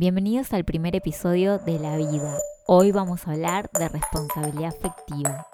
Bienvenidos al primer episodio de La Vida. Hoy vamos a hablar de responsabilidad afectiva.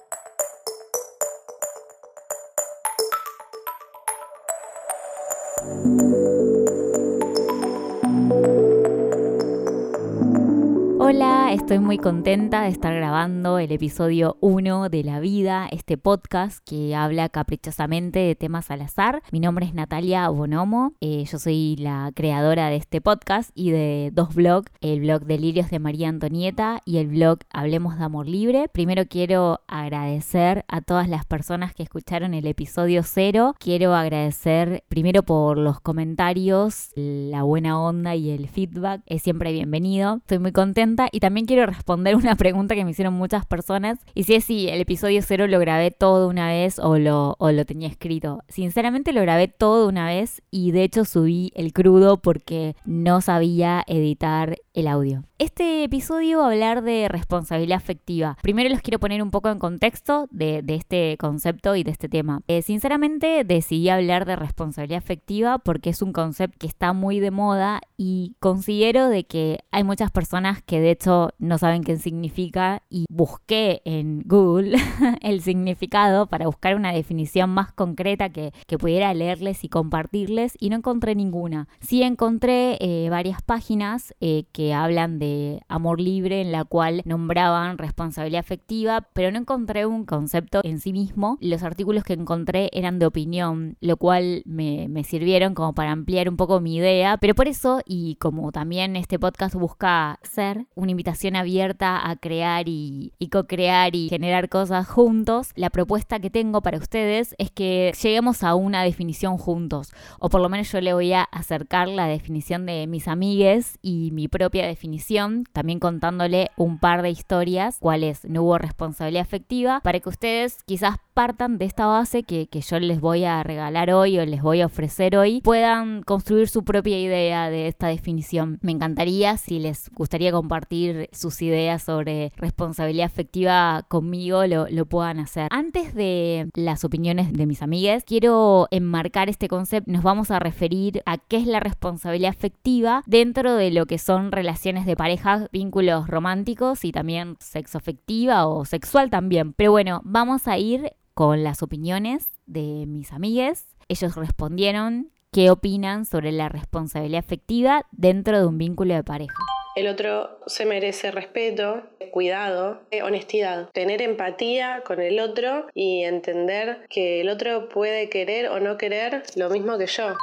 Estoy muy contenta de estar grabando el episodio 1 de La Vida, este podcast que habla caprichosamente de temas al azar. Mi nombre es Natalia Bonomo, eh, yo soy la creadora de este podcast y de dos blogs, el blog Delirios de María Antonieta y el blog Hablemos de Amor Libre. Primero quiero agradecer a todas las personas que escucharon el episodio 0. Quiero agradecer primero por los comentarios, la buena onda y el feedback. Es siempre bienvenido. Estoy muy contenta y también quiero responder una pregunta que me hicieron muchas personas. Y si es si el episodio cero lo grabé todo una vez o lo, o lo tenía escrito. Sinceramente lo grabé todo una vez y de hecho subí el crudo porque no sabía editar el audio. Este episodio va a hablar de responsabilidad afectiva. Primero los quiero poner un poco en contexto de, este concepto y de este tema. Eh, sinceramente decidí hablar de responsabilidad afectiva porque es un concepto que está muy de moda y considero de que hay muchas personas que de hecho no saben qué significa y busqué en Google el significado para buscar una definición más concreta que, pudiera leerles y compartirles y no encontré ninguna. Sí encontré eh, varias páginas eh, que hablan de amor libre en la cual nombraban responsabilidad afectiva, pero no encontré un concepto en sí mismo. Los artículos que encontré eran de opinión, lo cual me, sirvieron como para ampliar un poco mi idea, pero por eso, y como también este podcast busca ser una invitación abierta a crear y, y co-crear y generar cosas juntos, la propuesta que tengo para ustedes es que lleguemos a una definición juntos, o por lo menos yo le voy a acercar la definición de mis amigues y mi propia definición también contándole un par de historias, cuáles no hubo responsabilidad afectiva, para que ustedes quizás partan de esta base que, yo les voy a regalar hoy o les voy a ofrecer hoy, puedan construir su propia idea de esta definición. Me encantaría si les gustaría compartir sus ideas sobre responsabilidad afectiva conmigo, lo, lo puedan hacer. Antes de las opiniones de mis amigas, quiero enmarcar este concepto. Nos vamos a referir a qué es la responsabilidad afectiva dentro de lo que son relaciones de pareja, vínculos románticos y también sexo afectiva o sexual también. Pero bueno, vamos a ir con las opiniones de mis amigues. Ellos respondieron qué opinan sobre la responsabilidad afectiva dentro de un vínculo de pareja. El otro se merece respeto, cuidado, honestidad, tener empatía con el otro y entender que el otro puede querer o no querer lo mismo que yo.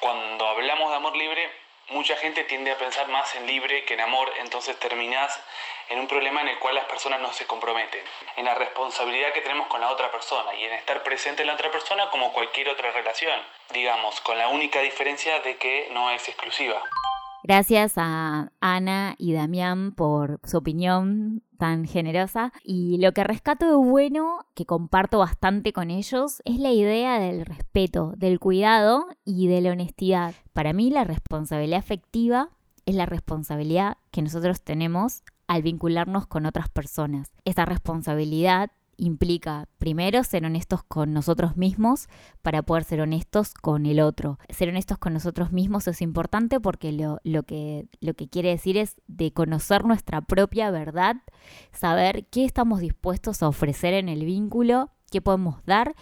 Cuando hablamos de amor libre, mucha gente tiende a pensar más en libre que en amor, entonces terminás en un problema en el cual las personas no se comprometen, en la responsabilidad que tenemos con la otra persona y en estar presente en la otra persona como cualquier otra relación, digamos, con la única diferencia de que no es exclusiva. Gracias a Ana y Damián por su opinión tan generosa. Y lo que rescato de bueno, que comparto bastante con ellos, es la idea del respeto, del cuidado y de la honestidad. Para mí la responsabilidad afectiva es la responsabilidad que nosotros tenemos al vincularnos con otras personas. Esa responsabilidad implica primero ser honestos con nosotros mismos para poder ser honestos con el otro. Ser honestos con nosotros mismos es importante porque lo, lo, que, lo que quiere decir es de conocer nuestra propia verdad, saber qué estamos dispuestos a ofrecer en el vínculo, qué podemos dar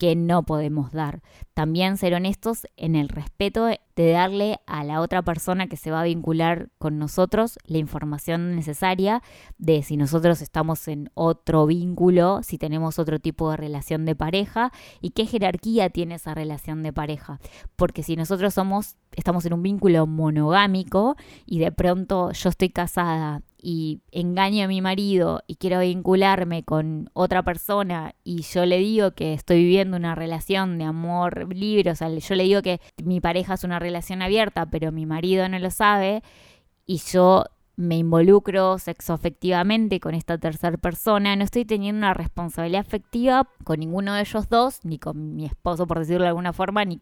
y qué no podemos dar. También ser honestos en el respeto de darle a la otra persona que se va a vincular con nosotros la información necesaria de si nosotros estamos en otro vínculo, si tenemos otro tipo de relación de pareja y qué jerarquía tiene esa relación de pareja. Porque si nosotros somos, estamos en un vínculo monogámico y de pronto yo estoy casada y engaño a mi marido y quiero vincularme con otra persona y yo le digo que estoy viviendo una relación de amor libre, o sea, yo le digo que mi pareja es una relación abierta, pero mi marido no lo sabe y yo me involucro sexoafectivamente con esta tercera persona, no estoy teniendo una responsabilidad afectiva con ninguno de ellos dos, ni con mi esposo, por decirlo de alguna forma, ni,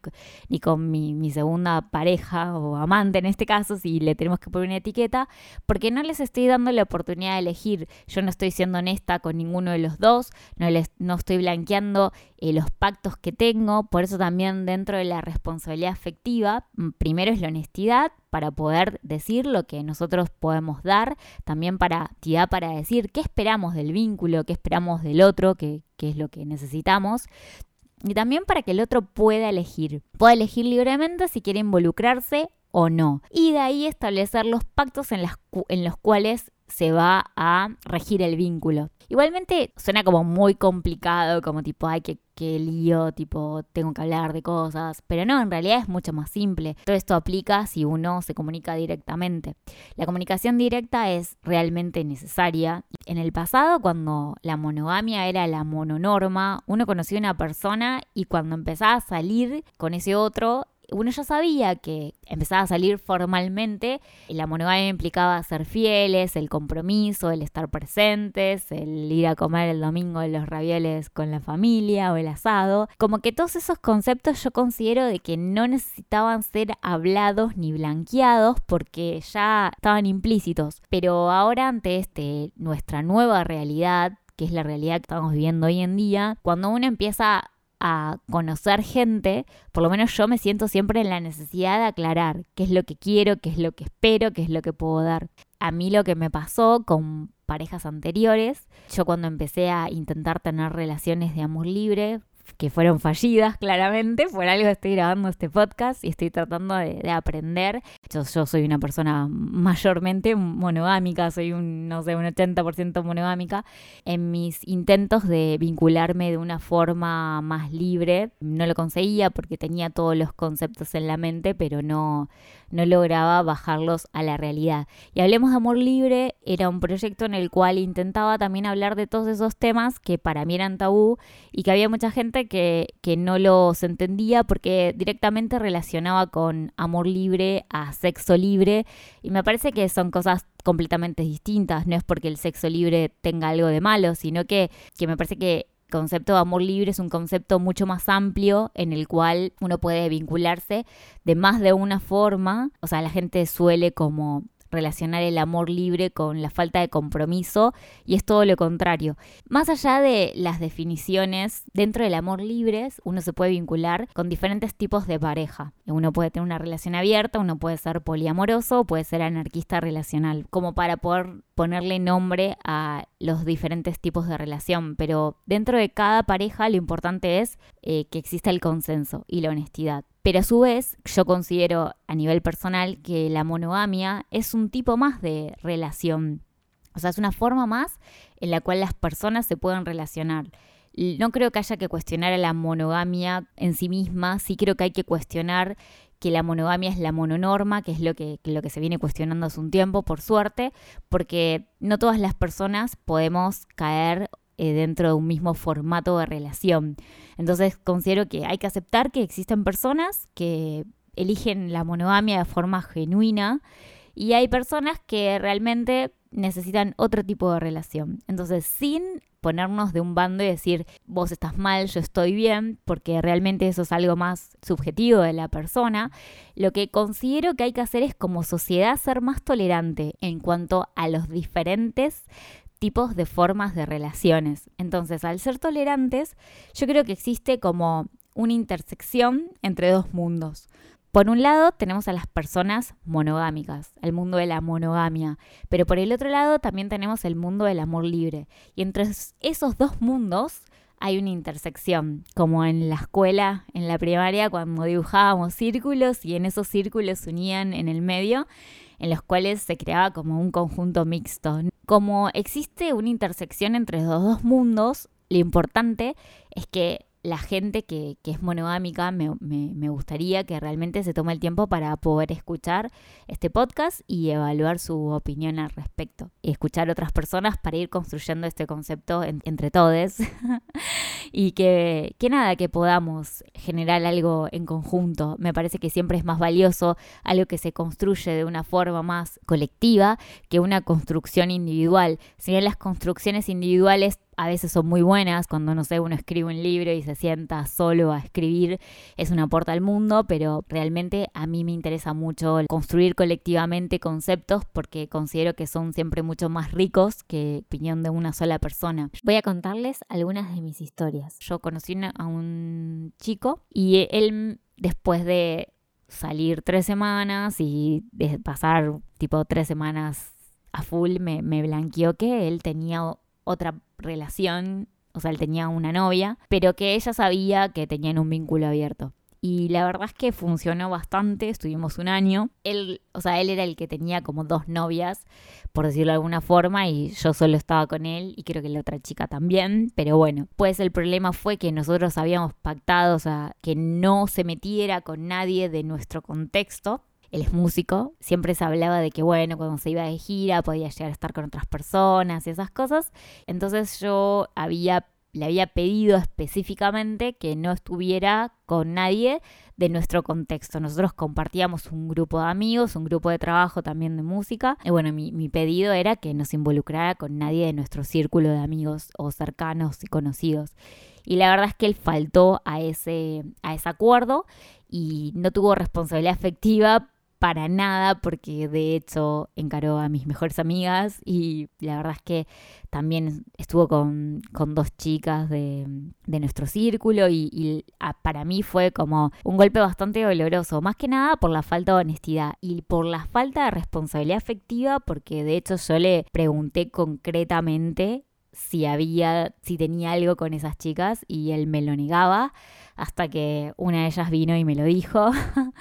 ni con mi, mi, segunda pareja o amante en este caso, si le tenemos que poner una etiqueta, porque no les estoy dando la oportunidad de elegir. Yo no estoy siendo honesta con ninguno de los dos, no, les, no estoy blanqueando eh, los pactos que tengo, por eso también dentro de la responsabilidad afectiva, mm, primero es la honestidad para poder decir lo que nosotros podemos dar, también para, para decir qué esperamos del vínculo, qué esperamos del otro, qué, qué es lo que necesitamos, y también para que el otro pueda elegir, pueda elegir libremente si quiere involucrarse o no. Y de ahí establecer los pactos en, en los cuales se va a regir el vínculo. Igualmente suena como muy complicado, como tipo, ay, qué, lío, tipo, tengo que hablar de cosas, pero no, en realidad es mucho más simple. Todo esto aplica si uno se comunica directamente. La comunicación directa es realmente necesaria. En el pasado, cuando la monogamia era la mononorma, uno conocía a una persona y cuando empezaba a salir con ese otro, uno ya sabía que empezaba a salir formalmente, la monogamia implicaba ser fieles, el compromiso, el estar presentes, el ir a comer el domingo los ravioles con la familia o el asado. Como que todos esos conceptos yo considero de que no necesitaban ser hablados ni blanqueados porque ya estaban implícitos. Pero ahora ante este, nuestra nueva realidad, que es la realidad que estamos viviendo hoy en día, cuando uno empieza a conocer gente, por lo menos yo me siento siempre en la necesidad de aclarar qué es lo que quiero, qué es lo que espero, qué es lo que puedo dar. A mí lo que me pasó con parejas anteriores, yo cuando empecé a intentar tener relaciones de amor libre, que fueron fallidas claramente, por algo estoy grabando este podcast y estoy tratando de, aprender. Yo, yo, soy una persona mayormente monogámica, soy un, no sé, un 80% monogámica. En mis intentos de vincularme de una forma más libre, no lo conseguía porque tenía todos los conceptos en la mente, pero no, no lograba bajarlos a la realidad. Y Hablemos de Amor Libre era un proyecto en el cual intentaba también hablar de todos esos temas que para mí eran tabú y que había mucha gente que, que no los entendía porque directamente relacionaba con amor libre a sexo libre y me parece que son cosas completamente distintas, no es porque el sexo libre tenga algo de malo, sino que, que me parece que concepto de amor libre es un concepto mucho más amplio en el cual uno puede vincularse de más de una forma. O sea, la gente suele como relacionar el amor libre con la falta de compromiso y es todo lo contrario. Más allá de las definiciones, dentro del amor libre uno se puede vincular con diferentes tipos de pareja. Uno puede tener una relación abierta, uno puede ser poliamoroso, puede ser anarquista relacional, como para poder ponerle nombre a los diferentes tipos de relación, pero dentro de cada pareja lo importante es eh, que exista el consenso y la honestidad. Pero a su vez, yo considero a nivel personal que la monogamia es un tipo más de relación. O sea, es una forma más en la cual las personas se pueden relacionar. No creo que haya que cuestionar a la monogamia en sí misma, sí creo que hay que cuestionar que la monogamia es la mononorma, que es lo que, lo que se viene cuestionando hace un tiempo, por suerte, porque no todas las personas podemos caer eh, dentro de un mismo formato de relación. Entonces considero que hay que aceptar que existen personas que eligen la monogamia de forma genuina y hay personas que realmente necesitan otro tipo de relación. Entonces, sin ponernos de un bando y decir, vos estás mal, yo estoy bien, porque realmente eso es algo más subjetivo de la persona, lo que considero que hay que hacer es como sociedad ser más tolerante en cuanto a los diferentes tipos de formas de relaciones. Entonces, al ser tolerantes, yo creo que existe como una intersección entre dos mundos. Por un lado tenemos a las personas monogámicas, el mundo de la monogamia, pero por el otro lado también tenemos el mundo del amor libre. Y entre esos dos mundos hay una intersección, como en la escuela, en la primaria, cuando dibujábamos círculos y en esos círculos se unían en el medio en los cuales se creaba como un conjunto mixto. Como existe una intersección entre los dos mundos, lo importante es que la gente que, es monogámica, me, gustaría que realmente se tome el tiempo para poder escuchar este podcast y evaluar su opinión al respecto. Y escuchar otras personas para ir construyendo este concepto entre todos. y que, que nada, que podamos generar algo en conjunto. Me parece que siempre es más valioso algo que se construye de una forma más colectiva que una construcción individual. Si bien las construcciones individuales a veces son muy buenas, cuando no sé, uno escribe un libro y se sienta solo a escribir, es un aporte al mundo, pero realmente a mí me interesa mucho construir colectivamente conceptos porque considero que son siempre mucho más ricos que opinión de una sola persona. Voy a contarles algunas de mis historias. Yo conocí a un chico y él después de salir tres semanas y de pasar tipo tres semanas a full me, me blanqueó que él tenía otra relación, o sea, él tenía una novia, pero que ella sabía que tenían un vínculo abierto. Y la verdad es que funcionó bastante, estuvimos un año. Él, o sea, él era el que tenía como dos novias, por decirlo de alguna forma, y yo solo estaba con él y creo que la otra chica también. Pero bueno, pues el problema fue que nosotros habíamos pactado, o sea, que no se metiera con nadie de nuestro contexto. Él es músico, siempre se hablaba de que, bueno, cuando se iba de gira podía llegar a estar con otras personas y esas cosas. Entonces yo había le había pedido específicamente que no estuviera con nadie de nuestro contexto. Nosotros compartíamos un grupo de amigos, un grupo de trabajo también de música. Y bueno, mi, pedido era que no se involucrara con nadie de nuestro círculo de amigos o cercanos y conocidos. Y la verdad es que él faltó a ese, a ese acuerdo y no tuvo responsabilidad afectiva para nada porque de hecho encaró a mis mejores amigas y la verdad es que también estuvo con, dos chicas de, nuestro círculo y, para mí fue como un golpe bastante doloroso, más que nada por la falta de honestidad y por la falta de responsabilidad afectiva porque de hecho yo le pregunté concretamente si había, si tenía algo con esas chicas y él me lo negaba hasta que una de ellas vino y me lo dijo.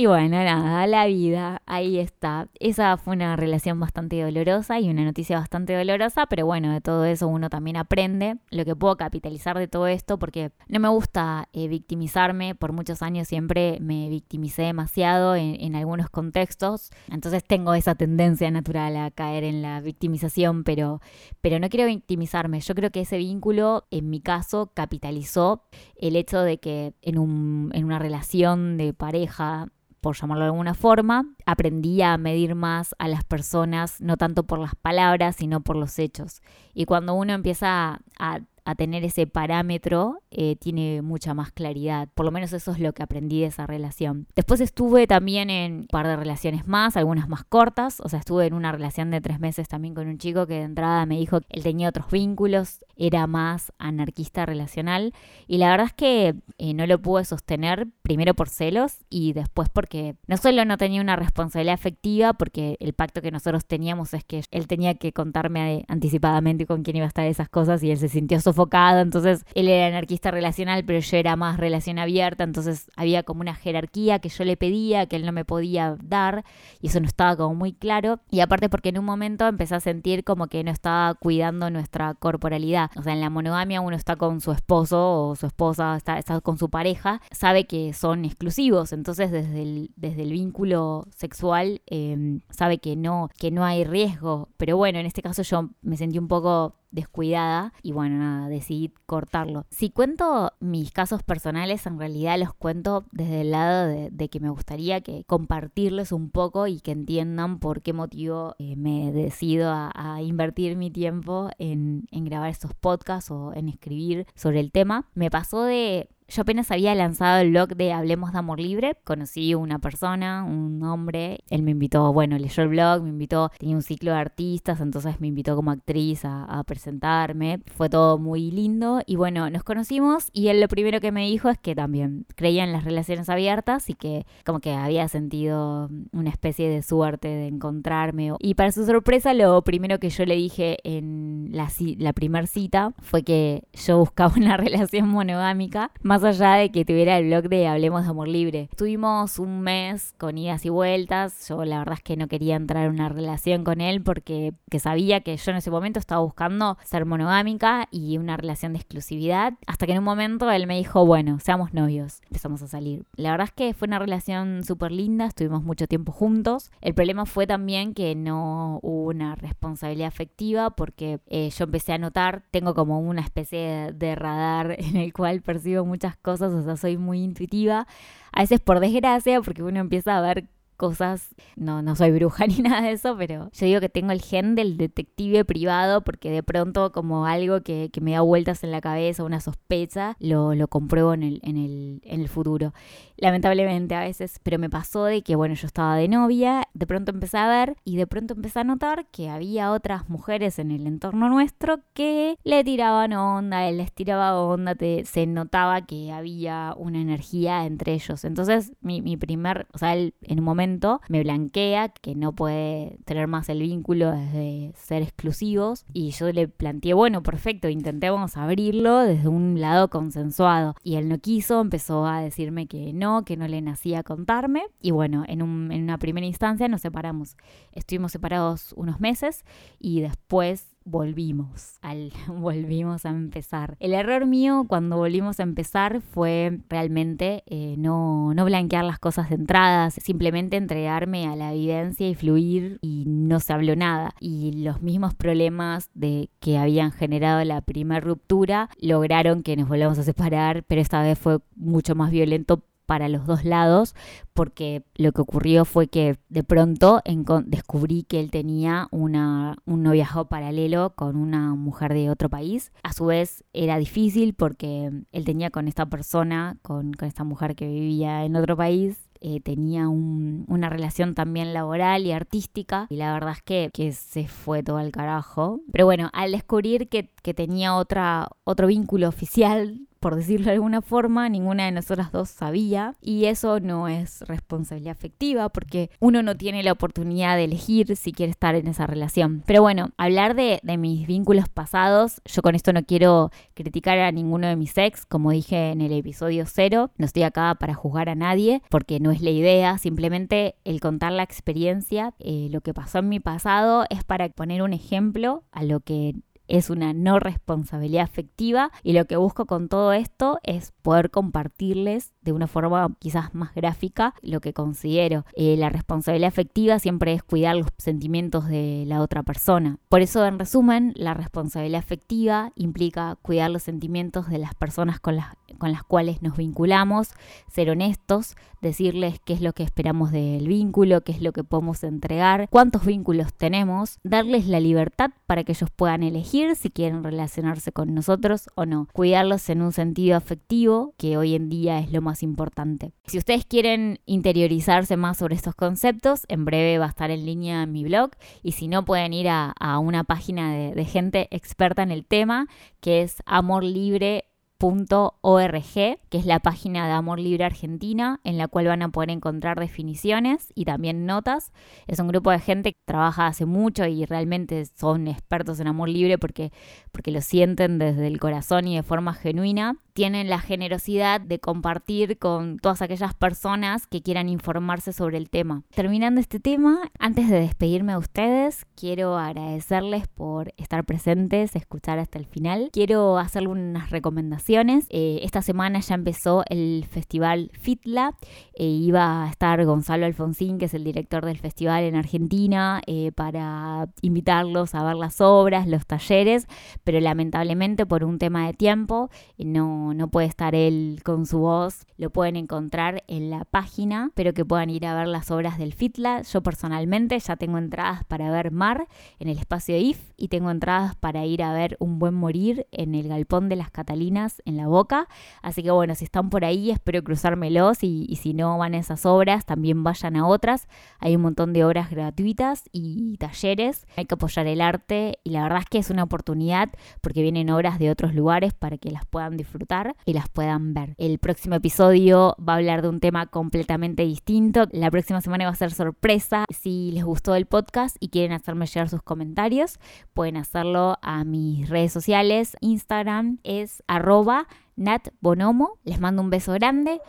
Y bueno, nada, la vida, ahí está. Esa fue una relación bastante dolorosa y una noticia bastante dolorosa, pero bueno, de todo eso uno también aprende lo que puedo capitalizar de todo esto, porque no me gusta eh, victimizarme, por muchos años siempre me victimicé demasiado en, algunos contextos, entonces tengo esa tendencia natural a caer en la victimización, pero, pero no quiero victimizarme. Yo creo que ese vínculo, en mi caso, capitalizó el hecho de que en, un, en una relación de pareja, por llamarlo de alguna forma, aprendí a medir más a las personas, no tanto por las palabras, sino por los hechos. Y cuando uno empieza a, a tener ese parámetro, eh, tiene mucha más claridad. Por lo menos eso es lo que aprendí de esa relación. Después estuve también en un par de relaciones más, algunas más cortas. O sea, estuve en una relación de tres meses también con un chico que de entrada me dijo que él tenía otros vínculos, era más anarquista relacional. Y la verdad es que eh, no lo pude sostener, primero por celos y después porque no solo no tenía una responsabilidad afectiva, porque el pacto que nosotros teníamos es que él tenía que contarme anticipadamente con quién iba a estar esas cosas y él se sintió sofocado. Entonces él era anarquista relacional, pero yo era más relación abierta, entonces había como una jerarquía que yo le pedía, que él no me podía dar, y eso no estaba como muy claro. Y aparte porque en un momento empecé a sentir como que no estaba cuidando nuestra corporalidad. O sea, en la monogamia uno está con su esposo o su esposa, está, está con su pareja, sabe que son exclusivos, entonces desde el, desde el vínculo sexual em, sabe que no, que no hay riesgo. Pero bueno, en este caso yo me sentí un poco descuidada y bueno, nada, decidí cortarlo. Si cuento mis casos personales, en realidad los cuento desde el lado de, que me gustaría que compartirles un poco y que entiendan por qué motivo eh, me decido a, a, invertir mi tiempo en, en grabar estos podcasts o en escribir sobre el tema. Me pasó de yo apenas había lanzado el blog de Hablemos de Amor Libre, conocí una persona, un hombre, él me invitó, bueno, leyó el blog, me invitó, tenía un ciclo de artistas, entonces me invitó como actriz a, presentarme, fue todo muy lindo y bueno, nos conocimos y él lo primero que me dijo es que también creía en las relaciones abiertas y que como que había sentido una especie de suerte de encontrarme y para su sorpresa lo primero que yo le dije en la, primera cita fue que yo buscaba una relación monogámica, más allá de que tuviera el blog de Hablemos de Amor Libre. Estuvimos un mes con idas y vueltas. Yo la verdad es que no quería entrar en una relación con él porque que sabía que yo en ese momento estaba buscando ser monogámica y una relación de exclusividad. Hasta que en un momento él me dijo, bueno, seamos novios. Empezamos a salir. La verdad es que fue una relación súper linda. Estuvimos mucho tiempo juntos. El problema fue también que no hubo una responsabilidad afectiva porque eh, yo empecé a notar, tengo como una especie de radar en el cual percibo muchas cosas, o sea, soy muy intuitiva. A veces por desgracia, porque uno empieza a ver cosas. No, no soy bruja ni nada de eso, pero yo digo que tengo el gen del detective privado porque de pronto como algo que, me da vueltas en la cabeza, una sospecha, lo, lo compruebo en el, en, el, en el futuro. Lamentablemente a veces, pero me pasó de que, bueno, yo estaba de novia, de pronto empecé a ver y de pronto empecé a notar que había otras mujeres en el entorno nuestro que le tiraban onda, él les tiraba onda, se notaba que había una energía entre ellos. Entonces, mi, mi primer, o sea, él en un momento me blanquea que no puede tener más el vínculo desde ser exclusivos y yo le planteé, bueno, perfecto, intentemos abrirlo desde un lado consensuado. Y él no quiso, empezó a decirme que no, que no le nacía contarme y bueno, en, un, en una primera instancia nos separamos. Estuvimos separados unos meses y después volvimos, al, volvimos a empezar. El error mío cuando volvimos a empezar fue realmente eh, no, no blanquear las cosas de entrada, simplemente entregarme a la evidencia y fluir y no se habló nada. Y los mismos problemas de que habían generado la primera ruptura lograron que nos volvamos a separar, pero esta vez fue mucho más violento para los dos lados, porque lo que ocurrió fue que de pronto descubrí que él tenía una, un noviazgo paralelo con una mujer de otro país. A su vez era difícil porque él tenía con esta persona, con, con esta mujer que vivía en otro país, eh, tenía una relación también laboral y artística y la verdad es que, que, se fue todo al carajo. Pero bueno, al descubrir que, que tenía otra, otro vínculo oficial por decirlo de alguna forma, ninguna de nosotras dos sabía y eso no es responsabilidad afectiva porque uno no tiene la oportunidad de elegir si quiere estar en esa relación. Pero bueno, hablar de, mis vínculos pasados, yo con esto no quiero criticar a ninguno de mis ex, como dije en el episodio cero, no estoy acá para juzgar a nadie porque no es la idea, simplemente el contar la experiencia, eh, lo que pasó en mi pasado es para poner un ejemplo a lo que es una no responsabilidad afectiva y lo que busco con todo esto es poder compartirles de una forma quizás más gráfica lo que considero. Eh, la responsabilidad afectiva siempre es cuidar los sentimientos de la otra persona. Por eso, en resumen, la responsabilidad afectiva implica cuidar los sentimientos de las personas con las, con las cuales nos vinculamos, ser honestos, decirles qué es lo que esperamos del vínculo, qué es lo que podemos entregar, cuántos vínculos tenemos, darles la libertad para que ellos puedan elegir si quieren relacionarse con nosotros o no, cuidarlos en un sentido afectivo, que hoy en día es lo más importante. Si ustedes quieren interiorizarse más sobre estos conceptos, en breve va a estar en línea mi blog y si no pueden ir a, una página de, gente experta en el tema que es Amor Libre .org, que es la página de Amor Libre Argentina, en la cual van a poder encontrar definiciones y también notas. Es un grupo de gente que trabaja hace mucho y realmente son expertos en amor libre porque, porque lo sienten desde el corazón y de forma genuina tienen la generosidad de compartir con todas aquellas personas que quieran informarse sobre el tema. Terminando este tema, antes de despedirme a ustedes, quiero agradecerles por estar presentes, escuchar hasta el final. Quiero hacerle unas recomendaciones. Eh, esta semana ya empezó el festival FITLA. Eh, iba a estar Gonzalo Alfonsín, que es el director del festival en Argentina, eh, para invitarlos a ver las obras, los talleres, pero lamentablemente por un tema de tiempo no no, puede estar él con su voz, lo pueden encontrar en la página, pero que puedan ir a ver las obras del FITLA. Yo personalmente ya tengo entradas para ver Mar en el espacio IF y tengo entradas para ir a ver Un Buen Morir en el Galpón de las Catalinas en La Boca. Así que bueno, si están por ahí, espero cruzármelos y, y si no van a esas obras, también vayan a otras. Hay un montón de obras gratuitas y talleres. Hay que apoyar el arte y la verdad es que es una oportunidad porque vienen obras de otros lugares para que las puedan disfrutar y las puedan ver. El próximo episodio va a hablar de un tema completamente distinto. La próxima semana va a ser sorpresa. Si les gustó el podcast y quieren hacerme llegar sus comentarios, pueden hacerlo a mis redes sociales. Instagram es arroba natbonomo. Les mando un beso grande.